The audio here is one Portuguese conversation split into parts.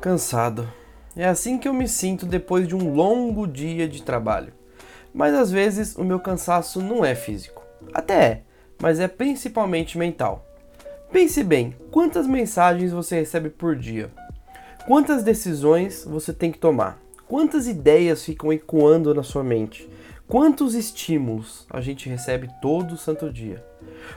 Cansado. É assim que eu me sinto depois de um longo dia de trabalho. Mas às vezes o meu cansaço não é físico. Até é, mas é principalmente mental. Pense bem, quantas mensagens você recebe por dia? Quantas decisões você tem que tomar? Quantas ideias ficam ecoando na sua mente? Quantos estímulos a gente recebe todo santo dia?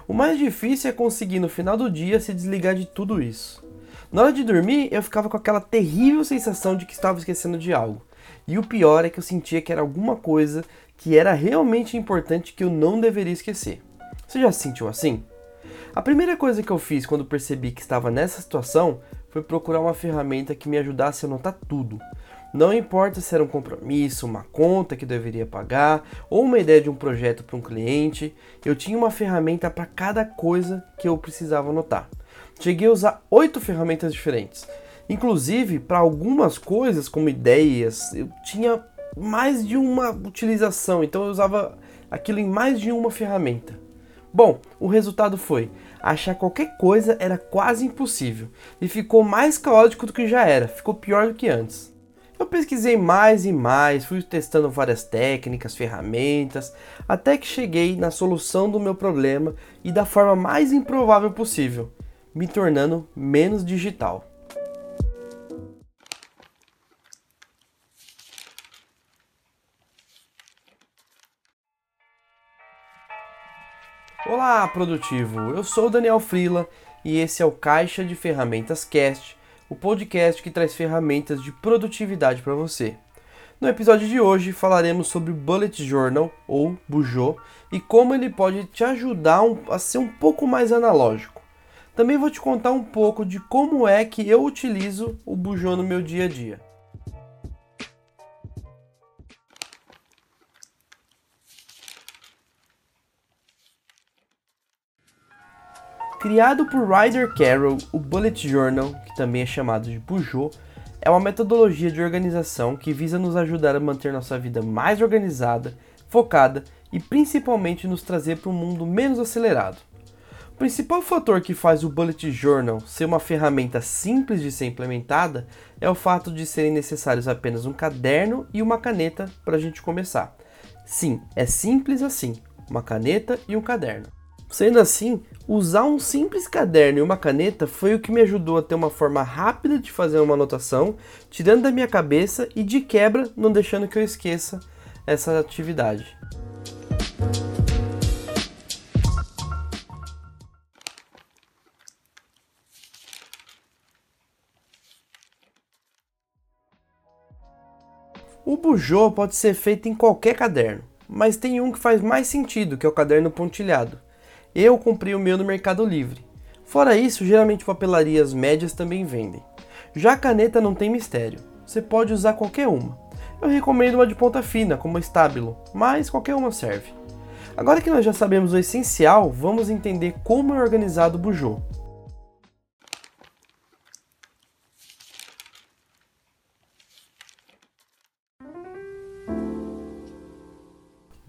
O mais difícil é conseguir no final do dia se desligar de tudo isso. Na hora de dormir, eu ficava com aquela terrível sensação de que estava esquecendo de algo. E o pior é que eu sentia que era alguma coisa que era realmente importante que eu não deveria esquecer. Você já se sentiu assim? A primeira coisa que eu fiz quando percebi que estava nessa situação foi procurar uma ferramenta que me ajudasse a anotar tudo. Não importa se era um compromisso, uma conta que deveria pagar ou uma ideia de um projeto para um cliente, eu tinha uma ferramenta para cada coisa que eu precisava anotar. Cheguei a usar oito ferramentas diferentes. Inclusive, para algumas coisas, como ideias, eu tinha mais de uma utilização, então eu usava aquilo em mais de uma ferramenta. Bom, o resultado foi: achar qualquer coisa era quase impossível e ficou mais caótico do que já era, ficou pior do que antes. Eu pesquisei mais e mais, fui testando várias técnicas, ferramentas, até que cheguei na solução do meu problema e da forma mais improvável possível me tornando menos digital. Olá, produtivo! Eu sou o Daniel Frila e esse é o Caixa de Ferramentas Cast, o podcast que traz ferramentas de produtividade para você. No episódio de hoje falaremos sobre o Bullet Journal ou Bujô e como ele pode te ajudar a ser um pouco mais analógico. Também vou te contar um pouco de como é que eu utilizo o Bujô no meu dia a dia. Criado por Ryder Carroll, o Bullet Journal, que também é chamado de Bujô, é uma metodologia de organização que visa nos ajudar a manter nossa vida mais organizada, focada e principalmente nos trazer para um mundo menos acelerado. O principal fator que faz o Bullet Journal ser uma ferramenta simples de ser implementada é o fato de serem necessários apenas um caderno e uma caneta para a gente começar. Sim, é simples assim: uma caneta e um caderno. Sendo assim, usar um simples caderno e uma caneta foi o que me ajudou a ter uma forma rápida de fazer uma anotação, tirando da minha cabeça e de quebra não deixando que eu esqueça essa atividade. O bujô pode ser feito em qualquer caderno, mas tem um que faz mais sentido, que é o caderno pontilhado. Eu comprei o meu no Mercado Livre. Fora isso, geralmente papelarias médias também vendem. Já a caneta não tem mistério, você pode usar qualquer uma. Eu recomendo uma de ponta fina, como a Stabilo, mas qualquer uma serve. Agora que nós já sabemos o essencial, vamos entender como é organizado o bujô.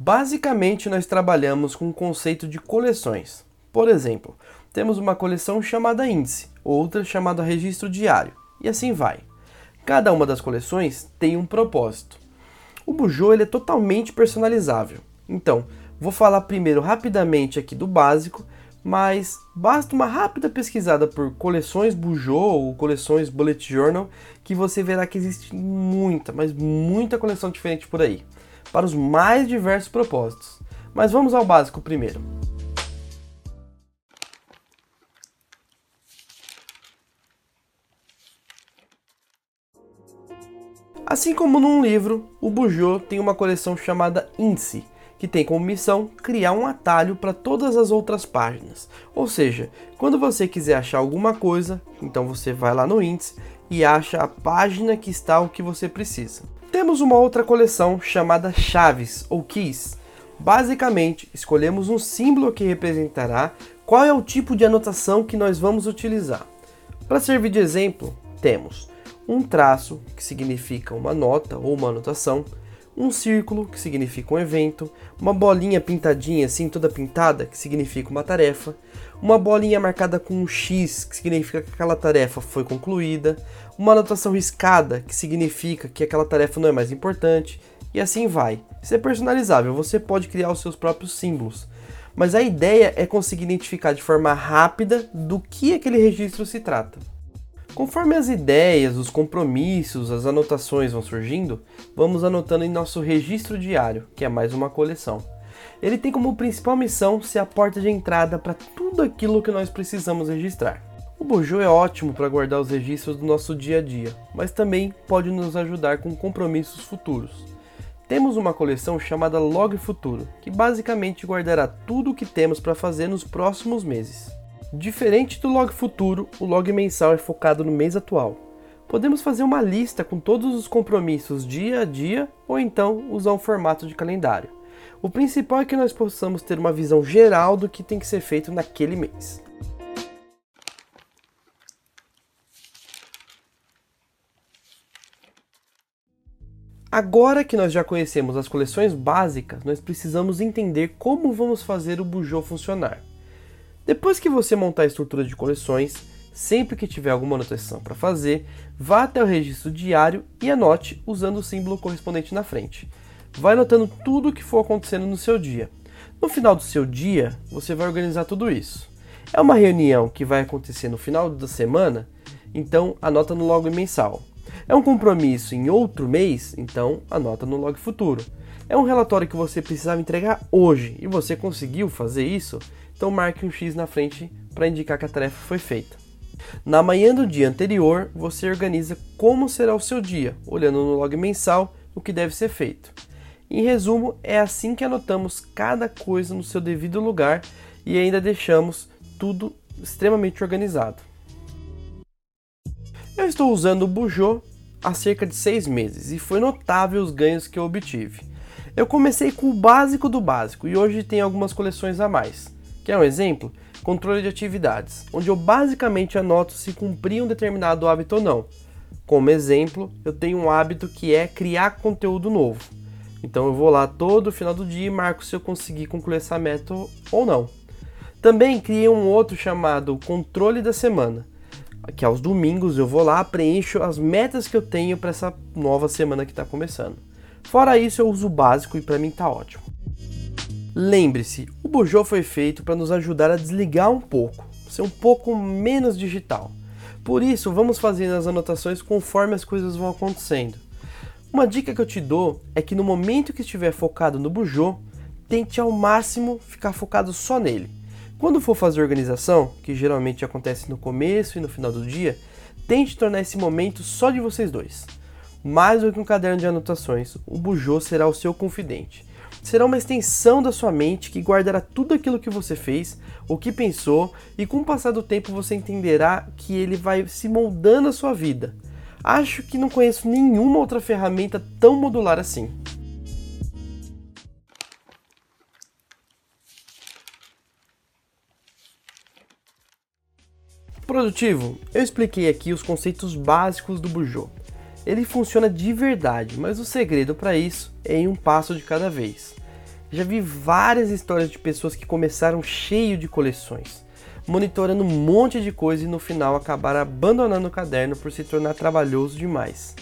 Basicamente, nós trabalhamos com o conceito de coleções. Por exemplo, temos uma coleção chamada índice, outra chamada registro diário, e assim vai. Cada uma das coleções tem um propósito. O Bujô ele é totalmente personalizável. Então, vou falar primeiro rapidamente aqui do básico, mas basta uma rápida pesquisada por coleções Bujô ou coleções Bullet Journal que você verá que existe muita, mas muita coleção diferente por aí para os mais diversos propósitos. Mas vamos ao básico primeiro. Assim como num livro, o Bujô tem uma coleção chamada Índice, que tem como missão criar um atalho para todas as outras páginas. Ou seja, quando você quiser achar alguma coisa, então você vai lá no índice e acha a página que está o que você precisa. Temos uma outra coleção chamada chaves ou keys. Basicamente, escolhemos um símbolo que representará qual é o tipo de anotação que nós vamos utilizar. Para servir de exemplo, temos um traço, que significa uma nota ou uma anotação, um círculo, que significa um evento, uma bolinha pintadinha assim, toda pintada, que significa uma tarefa, uma bolinha marcada com um X, que significa que aquela tarefa foi concluída, uma anotação riscada, que significa que aquela tarefa não é mais importante, e assim vai. Isso é personalizável, você pode criar os seus próprios símbolos. Mas a ideia é conseguir identificar de forma rápida do que aquele registro se trata. Conforme as ideias, os compromissos, as anotações vão surgindo, vamos anotando em nosso registro diário, que é mais uma coleção. Ele tem como principal missão ser a porta de entrada para tudo aquilo que nós precisamos registrar. O Bojo é ótimo para guardar os registros do nosso dia a dia, mas também pode nos ajudar com compromissos futuros. Temos uma coleção chamada Log Futuro, que basicamente guardará tudo o que temos para fazer nos próximos meses. Diferente do log futuro, o log mensal é focado no mês atual. Podemos fazer uma lista com todos os compromissos dia a dia ou então usar um formato de calendário. O principal é que nós possamos ter uma visão geral do que tem que ser feito naquele mês. Agora que nós já conhecemos as coleções básicas, nós precisamos entender como vamos fazer o Bujô funcionar. Depois que você montar a estrutura de coleções, sempre que tiver alguma anotação para fazer, vá até o registro diário e anote usando o símbolo correspondente na frente. Vai anotando tudo o que for acontecendo no seu dia. No final do seu dia, você vai organizar tudo isso. É uma reunião que vai acontecer no final da semana, então anota no log mensal. É um compromisso em outro mês, então anota no log futuro. É um relatório que você precisava entregar hoje e você conseguiu fazer isso, então marque um X na frente para indicar que a tarefa foi feita. Na manhã do dia anterior, você organiza como será o seu dia, olhando no log mensal o que deve ser feito. Em resumo, é assim que anotamos cada coisa no seu devido lugar e ainda deixamos tudo extremamente organizado. Eu estou usando o Bujô há cerca de seis meses e foi notável os ganhos que eu obtive. Eu comecei com o básico do básico e hoje tem algumas coleções a mais. Quer um exemplo? Controle de atividades, onde eu basicamente anoto se cumpri um determinado hábito ou não. Como exemplo, eu tenho um hábito que é criar conteúdo novo. Então eu vou lá todo final do dia e marco se eu consegui concluir essa meta ou não. Também criei um outro chamado controle da semana, que aos domingos eu vou lá preencho as metas que eu tenho para essa nova semana que está começando. Fora isso, eu uso o básico e para mim tá ótimo. Lembre-se, o Bujô foi feito para nos ajudar a desligar um pouco, ser um pouco menos digital. Por isso, vamos fazendo as anotações conforme as coisas vão acontecendo. Uma dica que eu te dou é que no momento que estiver focado no Bujô, tente ao máximo ficar focado só nele. Quando for fazer organização, que geralmente acontece no começo e no final do dia, tente tornar esse momento só de vocês dois. Mais do que um caderno de anotações, o Bujô será o seu confidente será uma extensão da sua mente que guardará tudo aquilo que você fez, o que pensou, e com o passar do tempo você entenderá que ele vai se moldando a sua vida. Acho que não conheço nenhuma outra ferramenta tão modular assim. Produtivo, eu expliquei aqui os conceitos básicos do Bujô ele funciona de verdade, mas o segredo para isso é em um passo de cada vez. Já vi várias histórias de pessoas que começaram cheio de coleções, monitorando um monte de coisa e no final acabaram abandonando o caderno por se tornar trabalhoso demais.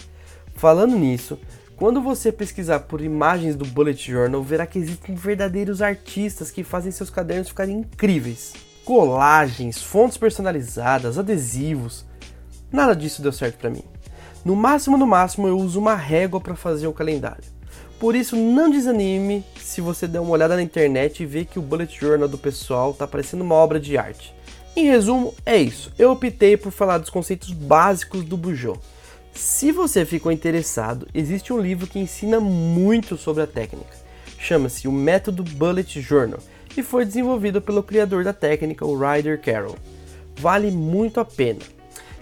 Falando nisso, quando você pesquisar por imagens do Bullet Journal, verá que existem verdadeiros artistas que fazem seus cadernos ficarem incríveis. Colagens, fontes personalizadas, adesivos. Nada disso deu certo para mim. No máximo, no máximo, eu uso uma régua para fazer o calendário. Por isso, não desanime se você der uma olhada na internet e ver que o bullet journal do pessoal tá parecendo uma obra de arte. Em resumo, é isso. Eu optei por falar dos conceitos básicos do Bujô. Se você ficou interessado, existe um livro que ensina muito sobre a técnica. Chama-se O Método Bullet Journal e foi desenvolvido pelo criador da técnica, o Ryder Carroll. Vale muito a pena.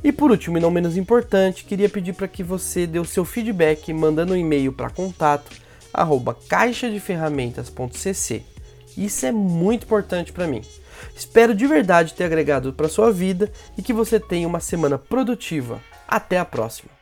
E por último, e não menos importante, queria pedir para que você dê o seu feedback mandando um e-mail para contato arroba caixadeferramentas.cc. Isso é muito importante para mim. Espero de verdade ter agregado para sua vida e que você tenha uma semana produtiva. Até a próxima.